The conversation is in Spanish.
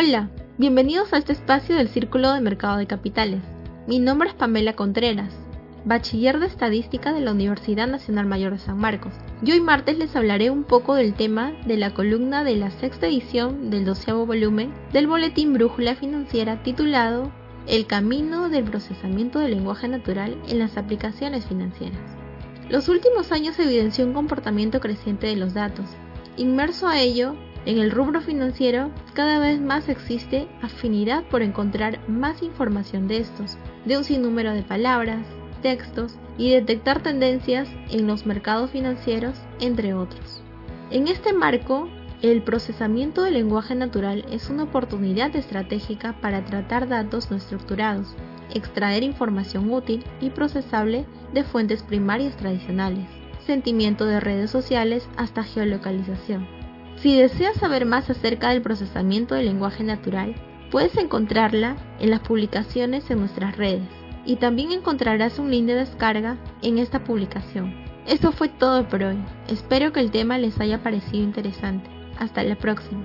Hola, bienvenidos a este espacio del Círculo de Mercado de Capitales. Mi nombre es Pamela Contreras, bachiller de Estadística de la Universidad Nacional Mayor de San Marcos. Y hoy martes les hablaré un poco del tema de la columna de la sexta edición del doceavo volumen del Boletín Brújula Financiera titulado El camino del procesamiento del lenguaje natural en las aplicaciones financieras. Los últimos años evidenció un comportamiento creciente de los datos. Inmerso a ello, en el rubro financiero, cada vez más existe afinidad por encontrar más información de estos, de un sinnúmero de palabras, textos y detectar tendencias en los mercados financieros, entre otros. En este marco, el procesamiento del lenguaje natural es una oportunidad estratégica para tratar datos no estructurados, extraer información útil y procesable de fuentes primarias tradicionales, sentimiento de redes sociales hasta geolocalización. Si deseas saber más acerca del procesamiento del lenguaje natural, puedes encontrarla en las publicaciones en nuestras redes y también encontrarás un link de descarga en esta publicación. Eso fue todo por hoy. Espero que el tema les haya parecido interesante. Hasta la próxima.